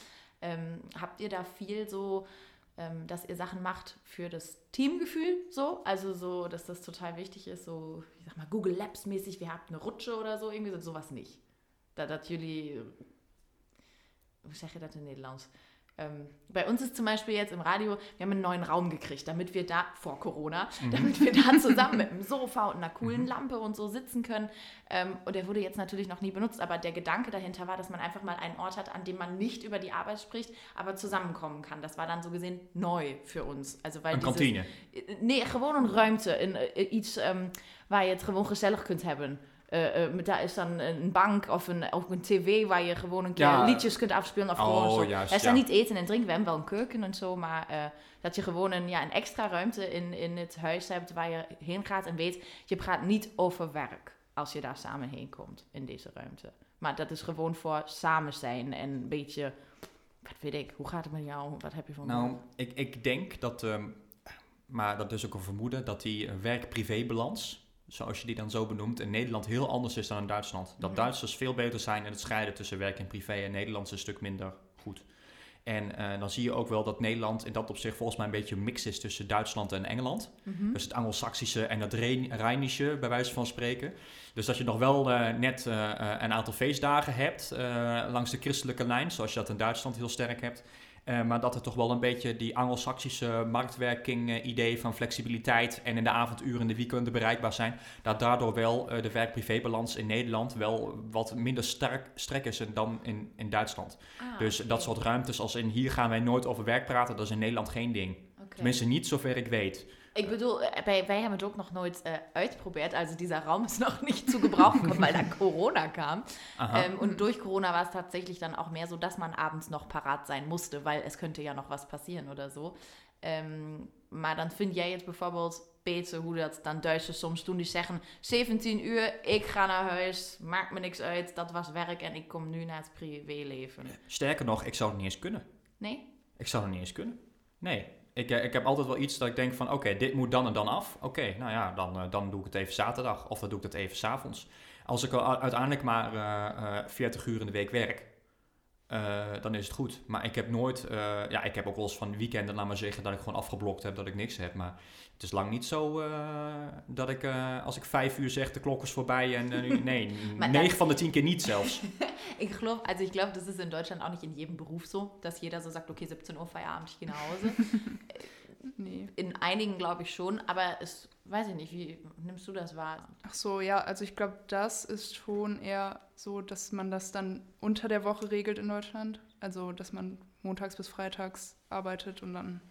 Ähm, habt ihr da viel so, ähm, dass ihr Sachen macht für das Teamgefühl so? Also so, dass das total wichtig ist, so, ich sag mal, Google Labs mäßig, wir habt eine Rutsche oder so, irgendwie so, sowas nicht. Da, jullie, hoe zeg je dat in Nederlands? Ähm, bei uns ist zum Beispiel jetzt im Radio, wir haben einen neuen Raum gekriegt, damit wir da, vor Corona, damit wir da <laughs> zusammen mit einem Sofa und einer coolen Lampe und so sitzen können. Ähm, und der wurde jetzt natürlich noch nie benutzt, aber der Gedanke dahinter war, dass man einfach mal einen Ort hat, an dem man nicht über die Arbeit spricht, aber zusammenkommen kann. Das war dann so gesehen neu für uns. Also weil dieses- kantine. Nee, gewoon een ruimte. Een, eh, iets ehm, waar je het gewoon gezellig kunt hebben. Eh, eh, daar is dan een bank of een, of een tv waar je gewoon een keer Ja. liedjes kunt afspelen. Of Oh, gewoon zo. juist, Er ja. niet eten en drinken. We hebben wel een keuken en zo. Maar eh, dat je gewoon een, ja, een extra ruimte in, in het huis hebt waar je heen gaat. En weet, je praat niet over werk als je daar samen heen komt in deze ruimte. Maar dat is gewoon voor samen zijn en een beetje... Wat weet ik, hoe gaat het met jou? Wat heb je van Nou, ik, ik denk dat, ehm, maar dat is ook een vermoeden, dat die werk-privé-balans, zoals je die dan zo benoemt, in Nederland heel anders is dan in Duitsland. Dat Mhm. Duitsers veel beter zijn in het scheiden tussen werk en privé en Nederlands een stuk minder goed. En eh, dan zie je ook wel dat Nederland in dat opzicht volgens mij een beetje een mix is tussen Duitsland en Engeland. Mhm. Dus het Angelsaksische en het Rijn- Rijnische, bij wijze van spreken. Dus dat je nog wel eh, net eh, een aantal feestdagen hebt langs de christelijke lijn, zoals je dat in Duitsland heel sterk hebt. Eh, maar dat er toch wel een beetje die Angelsaksische marktwerking eh, idee van flexibiliteit en in de avonduren en de weekenden bereikbaar zijn, dat daardoor wel eh, de werk-privé-balans in Nederland wel wat minder sterk, sterk is dan in, in Duitsland. Ah, dus dat soort ruimtes als in hier gaan wij nooit over werk praten, dat is in Nederland geen ding. Tenminste niet zover ik weet. Ik bedoel, wij, wij hebben het ook nog nooit äh, uitgeprobeerd. Also dieser Raum ist noch nicht zu gebrauchen gekommen, <laughs> weil da Corona kam. Ähm, und durch Corona war es tatsächlich dann auch mehr so, dass man abends noch parat sein musste, weil es könnte ja noch was passieren oder so. Ähm, maar dan vind jij het bijvoorbeeld beter hoe dat dan Duitsers soms doen. Die zeggen 17 uur, ik ga naar huis, maakt me niks uit, dat was werk en ik kom nu naar het privéleven. Sterker nog, ik zou het niet eens kunnen. Nee? Ik zou het niet eens kunnen. Nee. Ik, eh, ik heb altijd wel iets dat ik denk van, oké, dit moet dan en dan af. Oké, nou ja, dan, eh, dan doe ik het even zaterdag. Of dan doe ik het even s'avonds. Als ik uiteindelijk maar eh, eh, 40 uur in de week werk, eh, dan is het goed. Maar ik heb nooit, eh, ja, ik heb ook wel eens van weekenden, laat maar zeggen, dat ik gewoon afgeblokt heb, dat ik niks heb. Maar het is lang niet zo eh, dat ik, eh, als ik vijf uur zeg, de klok is voorbij en nu- nee, <laughs> negen dat- van de tien keer niet zelfs. Ich glaube, also ich glaube, das ist in Deutschland auch nicht in jedem Beruf so, dass jeder so sagt, okay, 17 Uhr Feierabend, ich gehe nach Hause. Nee. In einigen glaube ich schon, aber es weiß ich nicht, wie nimmst du das wahr? Ach so, ja, also ich glaube, das ist schon eher so, dass man das dann unter der Woche regelt in Deutschland. Also, dass man montags bis freitags arbeitet und dann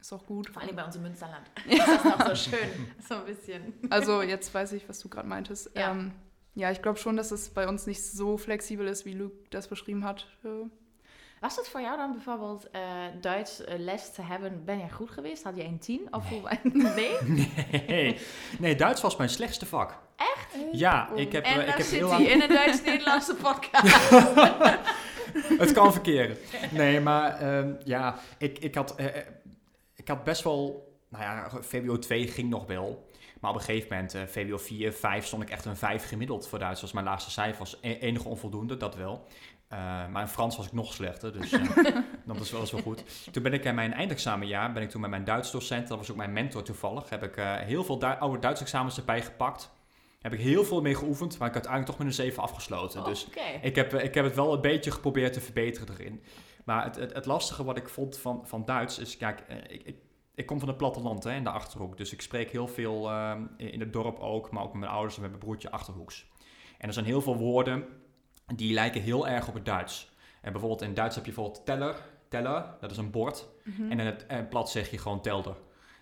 ist auch gut. Vor allem bei uns im Münsterland. <laughs> ist das noch so schön. So ein bisschen. Also, jetzt weiß ich, was du gerade meintest. Ja. Ja, ähm, ja ich glaube schon, dass es bei uns nicht so flexibel ist, wie Luke das beschrieben hat. Was het voor jou dan bijvoorbeeld eh, Duits eh, les te hebben? Ben jij goed geweest? Had je een 10? Of hoe? <laughs> Nee? Nee, nee, Duits was mijn slechtste vak. Echt? Ja, ik heb, En eh, ik heb zit heel lang... in een Duits-Nederlandse <laughs> podcast. <laughs> Het kan verkeren. Nee, maar ehm, ja, ik, ik, had, ik had best wel... Nou ja, VWO 2 ging nog wel. Maar op een gegeven moment, eh, VWO 4, 5, stond ik echt een 5 gemiddeld voor Duits. Dat was mijn laagste cijfer. was e- enige onvoldoende, dat wel. Eh, maar in Frans was ik nog slechter, dus eh, <laughs> dat is wel eens wel goed. Toen ben ik in mijn eindexamenjaar, ben ik toen met mijn Duits docent, dat was ook mijn mentor toevallig, heb ik eh, heel veel Du- oude Duits examens erbij gepakt. Heb ik heel veel mee geoefend, maar ik heb uiteindelijk toch met een 7 afgesloten. Dus Oké. ik heb, ik heb het wel een beetje geprobeerd te verbeteren erin. Maar het, het, het lastige wat ik vond van, van Duits is, kijk, ik, ik, ik kom van het platteland hè, in de Achterhoek. Dus ik spreek heel veel ehm, in het dorp ook, maar ook met mijn ouders en met mijn broertje Achterhoeks. En er zijn heel veel woorden die lijken heel erg op het Duits. En bijvoorbeeld in Duits heb je bijvoorbeeld teller, teller, dat is een bord. mhm. En in het eh, plat zeg je gewoon telder.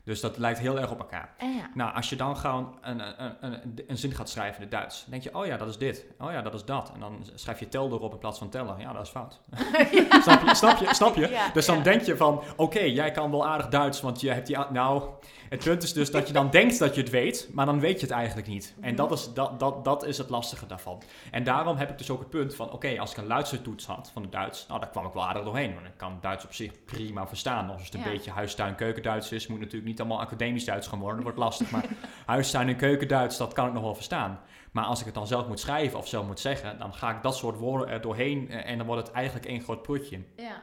Dus dat lijkt heel erg op elkaar. Ja. Nou, als je dan gewoon een, een, een, een zin gaat schrijven in het Duits, dan denk je, oh ja, dat is dit. Oh ja, dat is dat. En dan schrijf je tel erop in plaats van teller. Ja, dat is fout. <laughs> <laughs> snap je? Snap je? Snap je? <laughs> Ja, dus dan denk je van, oké, jij kan wel aardig Duits, want je hebt die... Nou, het punt is dus dat je dan denkt dat je het weet, maar dan weet je het eigenlijk niet. En dat is, dat, dat, dat is het lastige daarvan. En daarom heb ik dus ook het punt van, oké, als ik een luistertoets had van het Duits, nou, daar kwam ik wel aardig doorheen. Want ik kan Duits op zich prima verstaan. Als het een beetje huistuin keukenduits is, moet natuurlijk niet allemaal academisch Duits gaan worden. Dat wordt lastig, maar <laughs> huistuin en keukenduits, dat kan ik nog wel verstaan. Maar als ik het dan zelf moet schrijven of zelf moet zeggen, dan ga ik dat soort woorden er doorheen eh, en dan wordt het eigenlijk één groot prutje. Ja.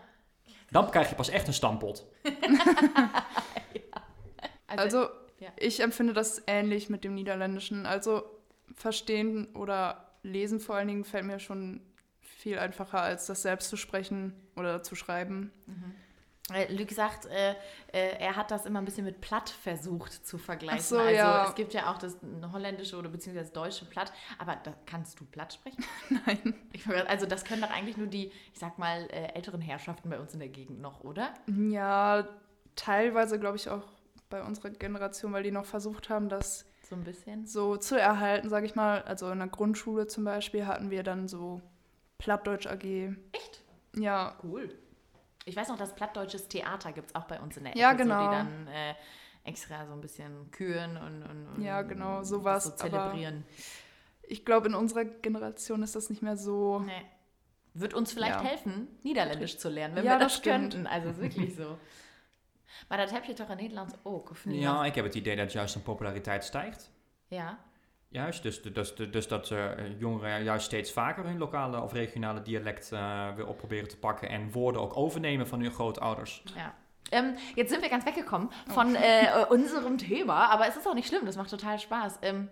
Dan krijg je pas echt een stampot. <laughs> Also, ja. ich empfinde das ähnlich mit dem Niederländischen. Also, verstehen oder lesen vor allen Dingen fällt mir schon viel einfacher, als das selbst zu sprechen oder zu schreiben. Äh, Luc sagt, äh, äh, er hat das immer ein bisschen mit Platt versucht zu vergleichen. So, also ja. es gibt ja auch das holländische oder beziehungsweise deutsche Platt, aber da, kannst du Platt sprechen? <laughs> Nein. Ich, also das können doch eigentlich nur die, ich sag mal, äh, älteren Herrschaften bei uns in der Gegend noch, oder? Ja, teilweise glaube ich auch bei unserer Generation, weil die noch versucht haben, das So ein bisschen. so zu erhalten, sage ich mal. Also in der Grundschule zum Beispiel hatten wir dann so Plattdeutsch AG. Echt? Ja, Cool. Ich weiß noch, dass plattdeutsches Theater gibt es auch bei uns in der Ecke, Ja, so, genau. die dann äh, extra so ein bisschen küren und, und, und Ja, genau, sowas, so aber- zelebrieren. ich glaube, in unserer Generation ist das nicht mehr so. Nee. Wird uns vielleicht Ja. helfen, Niederländisch zu lernen, wenn Ja, wir das, das könnten. Also ist wirklich so. Maar dat heb je toch in Nederland ook, of niet? Ja, ik heb het idee dat juist een populariteit stijgt. Ja. Juist, dus, dus, dus, dat eh, jongeren juist steeds vaker hun lokale of regionale dialect eh, weer op proberen te pakken en woorden ook overnemen van hun grootouders. ja. Ähm, jetzt sind wir ganz weggekommen Oh. von äh, unserem Thema, aber es ist auch nicht schlimm, das macht total Spaß. Ähm,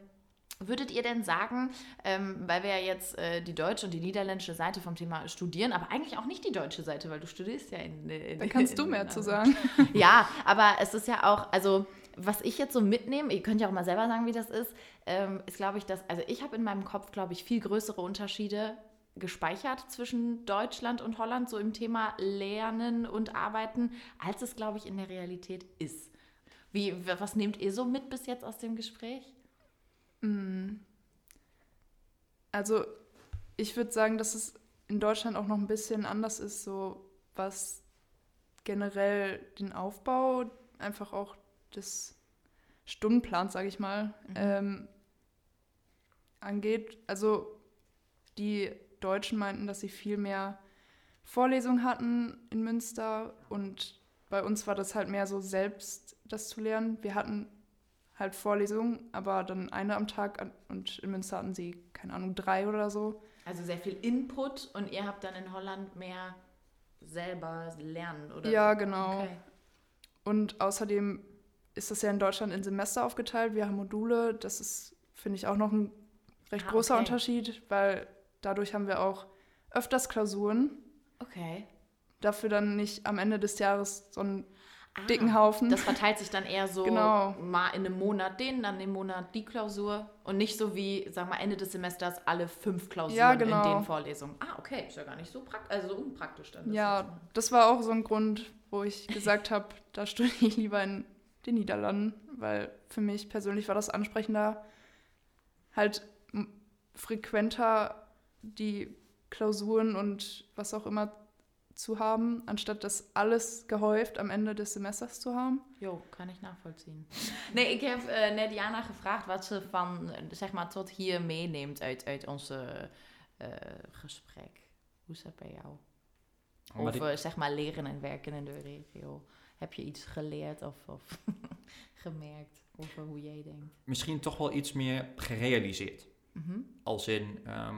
würdet ihr denn sagen, ähm, weil wir ja jetzt äh, die deutsche und die niederländische Seite vom Thema studieren, aber eigentlich auch nicht die deutsche Seite, weil du studierst ja in. in Da kannst <laughs> du in- mehr in- zu sagen. Ja, aber es ist ja auch, also was ich jetzt so mitnehme, ihr könnt ja auch mal selber sagen, wie das ist, ähm, ist glaube ich, dass, also ich habe in meinem Kopf, glaube ich, viel größere Unterschiede gespeichert zwischen Deutschland und Holland, so im Thema Lernen und Arbeiten, als es, glaube ich, in der Realität ist. Wie, was nehmt ihr so mit bis jetzt aus dem Gespräch? Mm. Also, ich würde sagen, dass es in Deutschland auch noch ein bisschen anders ist, so was generell den Aufbau, einfach auch des Stundenplans, sage ich mal, ähm, angeht. Also, die Deutschen meinten, dass sie viel mehr Vorlesungen hatten in Münster und bei uns war das halt mehr so selbst das zu lernen. Wir hatten halt Vorlesungen, aber dann eine am Tag und in Münster hatten sie, keine Ahnung, drei oder so. Also sehr viel Input und ihr habt dann in Holland mehr selber lernen, oder? Ja, genau. Okay. Und außerdem ist das ja in Deutschland in Semester aufgeteilt. Wir haben Module. Das ist, finde ich, auch noch ein recht Ah, großer okay. Unterschied, weil dadurch haben wir auch öfters Klausuren. Okay. Dafür dann nicht am Ende des Jahres so einen Ah, dicken Haufen. Das verteilt sich dann eher so Genau. mal in einem Monat den, dann im Monat die Klausur und nicht so wie, sag mal, Ende des Semesters alle fünf Klausuren Ja, genau. in den Vorlesungen. Ah, okay, ist ja gar nicht so praktisch, also so unpraktisch dann. das ja, das war auch so ein Grund, wo ich gesagt <laughs> habe, da studiere ich lieber in den Niederlanden, weil für mich persönlich war das ansprechender, halt frequenter die Klausuren und was auch immer zu haben, anstatt das alles gehäuft am Ende des Semesters zu haben. Jo, kan ik navolzien. <laughs> Nee, ik heb eh, net Jana gevraagd wat ze van, eh, zeg maar, tot hier meeneemt uit, uit onze eh, gesprek. Hoe is dat bij jou? Omdat ik- Over, zeg maar, leren en werken in de regio. Heb je iets geleerd of, of <laughs> gemerkt over hoe jij denkt? misschien toch wel iets meer gerealiseerd. Mhm. Als in ehm,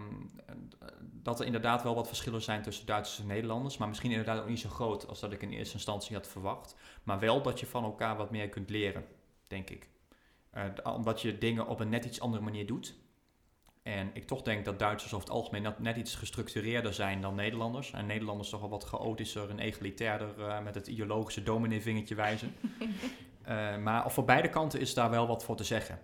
dat er inderdaad wel wat verschillen zijn tussen Duitsers en Nederlanders. Maar misschien inderdaad ook niet zo groot als dat ik in eerste instantie had verwacht. Maar wel dat je van elkaar wat meer kunt leren, denk ik. Eh, omdat je dingen op een net iets andere manier doet. En ik toch denk dat Duitsers over het algemeen net, iets gestructureerder zijn dan Nederlanders. En Nederlanders toch wel wat chaotischer en egalitairder eh, met het ideologische dominee-vingertje wijzen. <laughs> Eh, maar voor beide kanten is daar wel wat voor te zeggen.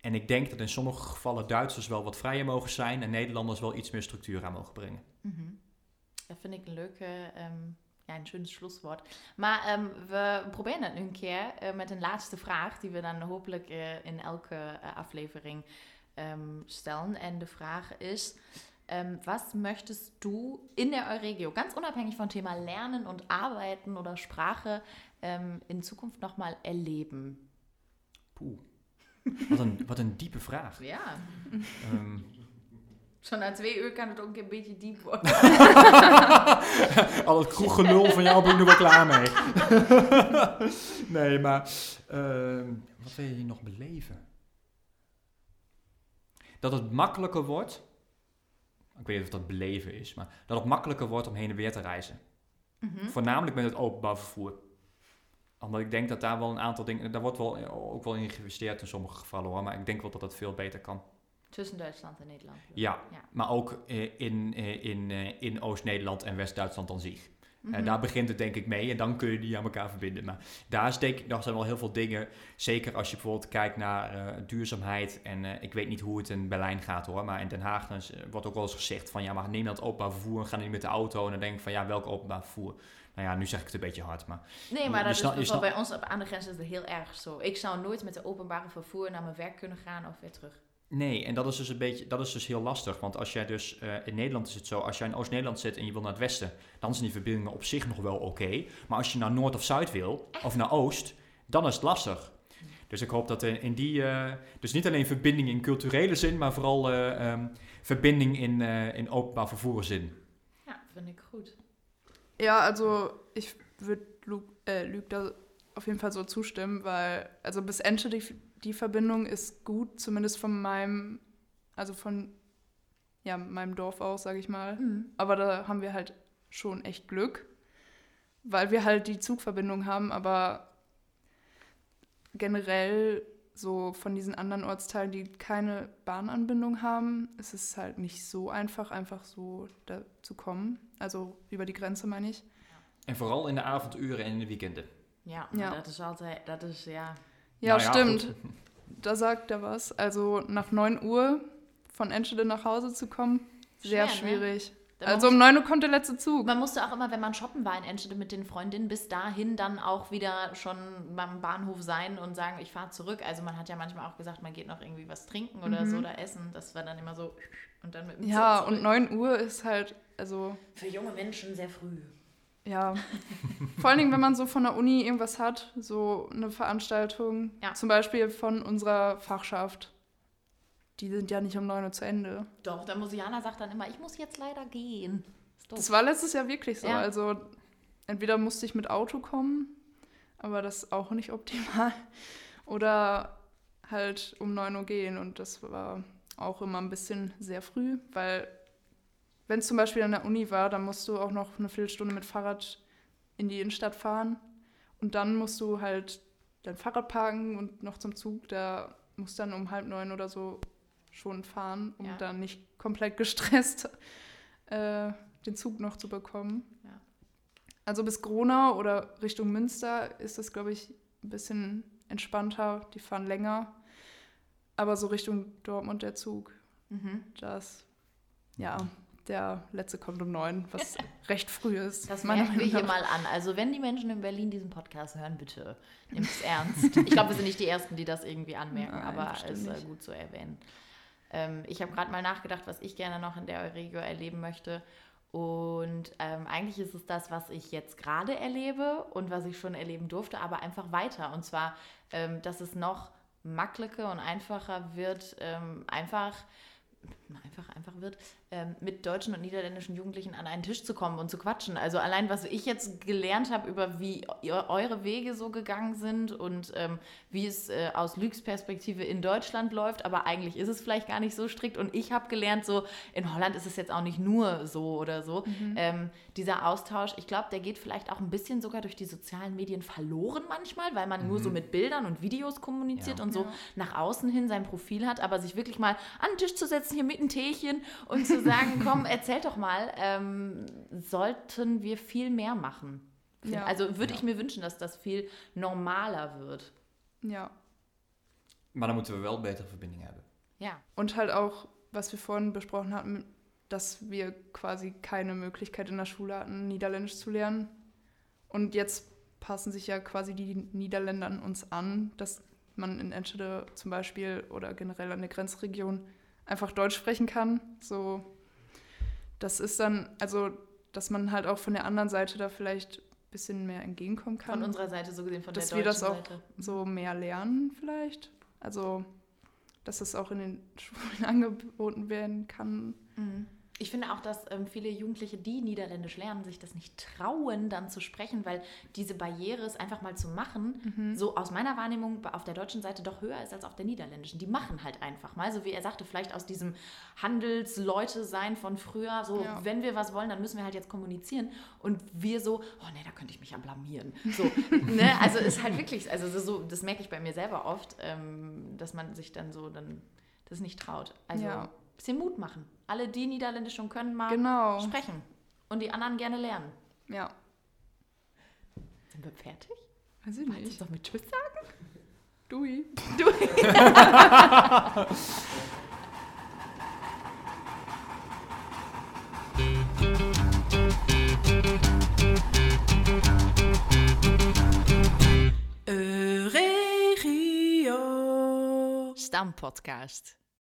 En ik denk dat in sommige gevallen Duitsers wel wat vrijer mogen zijn en Nederlanders wel iets meer structuur aan mogen brengen. Mhm. Dat vind ik een leuke, ehm, ja, een schönes Schlusswort. Maar um, we proberen het nu een keer uh, met een laatste vraag, die we dan hopelijk uh, in elke uh, aflevering um, stellen. En de vraag is: um, Was möchtest du in der Euregio, ganz unabhängig vom Thema Lernen und Arbeiten oder Sprache, in Zukunft nochmal erleben? Puh. Wat een, wat een diepe vraag. Ja. Zo na twee uur kan het ook een beetje diep worden. Al het kroeggelul van jou ben ik er wel klaar mee. nee, maar uh, wat wil je hier nog beleven? Dat het makkelijker wordt. Ik weet niet of dat beleven is, maar dat het makkelijker wordt om heen en weer te reizen. Mm Voornamelijk met het openbaar vervoer. Omdat ik denk dat daar wel een aantal dingen. Daar wordt wel ook wel in geïnvesteerd in sommige gevallen hoor. Maar ik denk wel dat dat veel beter kan. Tussen Duitsland en Nederland. Ja, ja, maar ook in, in, in, in Oost-Nederland en West-Duitsland aan zich. Mm daar begint het denk ik mee en dan kun je die aan elkaar verbinden. Maar daar, is denk ik, daar zijn wel heel veel dingen, zeker als je bijvoorbeeld kijkt naar uh, duurzaamheid. En uh, ik weet niet hoe het in Berlijn gaat hoor, maar in Den Haag dan wordt ook wel eens gezegd van ja, maar neem dat openbaar vervoer en ga niet met de auto. En dan denk ik van ja, welk openbaar vervoer? Nou ja, nu zeg ik het een beetje hard, maar... Nee, maar dat is bij ons aan de grens is het heel erg zo. Ik zou nooit met de openbare vervoer naar mijn werk kunnen gaan of weer terug. Nee, en dat is dus een beetje, dat is dus heel lastig. Want als jij dus, uh, in Nederland is het zo, als jij in Oost-Nederland zit en je wil naar het westen, dan zijn die verbindingen op zich nog wel oké. Maar als je naar Noord of Zuid wil, of naar Oost, dan is het lastig. Dus ik hoop dat in, in die, uh, dus niet alleen verbinding in culturele zin, maar vooral uh, um, verbinding in, in openbaar vervoer zin. Ja, vind ik goed. Ja, also ich würde Luke, äh, Luke da auf jeden Fall so zustimmen, weil also bis Ende die die Verbindung ist gut, zumindest von meinem, also von ja, meinem Dorf aus, sage ich mal. Mhm. Aber da haben wir halt schon echt Glück, weil wir halt die Zugverbindung haben, aber generell so von diesen anderen Ortsteilen, die keine Bahnanbindung haben, ist es halt nicht so einfach, einfach so da zu kommen. Also über die Grenze meine ich. En vooral in de avonduren en in de weekenden. Ja, ja. dat is altijd, dat is ja, Ja, naja, stimmt. Gut. <laughs> Da sagt er was. Also nach 9 Uhr von Enschede nach Hause zu kommen, sehr Schwer, ne? schwierig. Ne? Also um 9 Uhr kommt der letzte Zug. Man musste auch immer, wenn man shoppen war in Enschede mit den Freundinnen, bis dahin dann auch wieder schon beim Bahnhof sein und sagen, ich fahre zurück. Also man hat ja manchmal auch gesagt, man geht noch irgendwie was trinken oder mhm. so oder essen. Das war dann immer so und dann mit dem Ja, und 9 Uhr ist halt, also... Für junge Menschen sehr früh. Ja, <laughs> vor allen Dingen, wenn man so von der Uni irgendwas hat, so eine Veranstaltung, ja. zum Beispiel von unserer Fachschaft. Die sind ja nicht um 9 Uhr zu Ende. Doch, der Musianer sagt dann immer, ich muss jetzt leider gehen. Das war letztes Jahr wirklich so. Ja. Also entweder musste ich mit Auto kommen, aber das ist auch nicht optimal. <laughs> Oder halt um 9 Uhr gehen und das war auch immer ein bisschen sehr früh, weil wenn es zum Beispiel an der Uni war, dann musst du auch noch eine Viertelstunde mit Fahrrad in die Innenstadt fahren. Und dann musst du halt dein Fahrrad parken und noch zum Zug. Da musst dann um halb neun oder so schon fahren, um ja. dann nicht komplett gestresst <laughs> äh, den Zug noch zu bekommen. Ja. Also bis Gronau oder Richtung Münster ist das, glaube ich, ein bisschen entspannter. Die fahren länger. Aber so Richtung Dortmund der Zug, mhm. das, ja, der letzte kommt um neun, was <laughs> recht früh ist. Das merken wir hier mal an. Also wenn die Menschen in Berlin diesen Podcast hören, bitte nehmt es ernst. ich glaube, wir sind nicht die Ersten, die das irgendwie anmerken, Nein, aber es ist gut zu erwähnen. Ähm, ich habe gerade mal nachgedacht, was ich gerne noch in der Euregio erleben möchte. Und ähm, eigentlich ist es das, was ich jetzt gerade erlebe und was ich schon erleben durfte, aber einfach weiter. Und zwar, ähm, dass es noch mackliger und einfacher wird, ähm, einfach einfach, einfach wird, mit deutschen und niederländischen Jugendlichen an einen Tisch zu kommen und zu quatschen. Also allein, was ich jetzt gelernt habe über wie eure Wege so gegangen sind und ähm, wie es äh, aus Lügs Perspektive in Deutschland läuft, aber eigentlich ist es vielleicht gar nicht so strikt. Und ich habe gelernt, so in Holland ist es jetzt auch nicht nur so oder so. Mhm. Ähm, dieser Austausch, ich glaube, der geht vielleicht auch ein bisschen sogar durch die sozialen Medien verloren manchmal, weil man mhm. nur so mhm. mit Bildern und Videos kommuniziert ja. und so ja. nach außen hin sein Profil hat, aber sich wirklich mal an den Tisch zu setzen, hier mit einem Teechen und <laughs> zu sagen, komm, erzähl doch mal, ähm, sollten wir viel mehr machen? Ja. Also würde ja. ich mir wünschen, dass das viel normaler wird. Ja. Maar dan moeten we wel betere Verbindung haben. Ja. Und halt auch, was wir vorhin besprochen hatten, dass wir quasi keine Möglichkeit in der Schule hatten, Niederländisch zu lernen. Und jetzt passen sich ja quasi die Niederländer an uns an, dass man in Enschede zum Beispiel oder generell an der Grenzregion einfach Deutsch sprechen kann. So, das ist dann, also, dass man halt auch von der anderen Seite da vielleicht ein bisschen mehr entgegenkommen kann. Von unserer Seite so gesehen, von dass der wir deutschen das auch Seite. so mehr lernen vielleicht. Also, dass es auch in den <laughs> Schulen angeboten werden kann. Mhm. Ich finde auch, dass ähm, viele Jugendliche, die Niederländisch lernen, sich das nicht trauen, dann zu sprechen, weil diese Barriere, es einfach mal zu machen, Mhm. so aus meiner Wahrnehmung auf der deutschen Seite doch höher ist als auf der niederländischen. Die machen halt einfach mal, so wie er sagte, vielleicht aus diesem Handelsleute-Sein von früher, so Ja. wenn wir was wollen, dann müssen wir halt jetzt kommunizieren. Und wir so, oh nee, da könnte ich mich ja blamieren. So, <laughs> ne? Also ist halt wirklich, also so- das merke ich bei mir selber oft, ähm, dass man sich dann so dann das nicht traut. Also Ja. bisschen Mut machen. Alle, die Niederländisch schon können, mal Genau. sprechen. Und die anderen gerne lernen. Ja. Sind wir fertig? Weiß ich Wolltest du nicht. doch mit Tschüss sagen? Dui. <laughs> Stampodcast.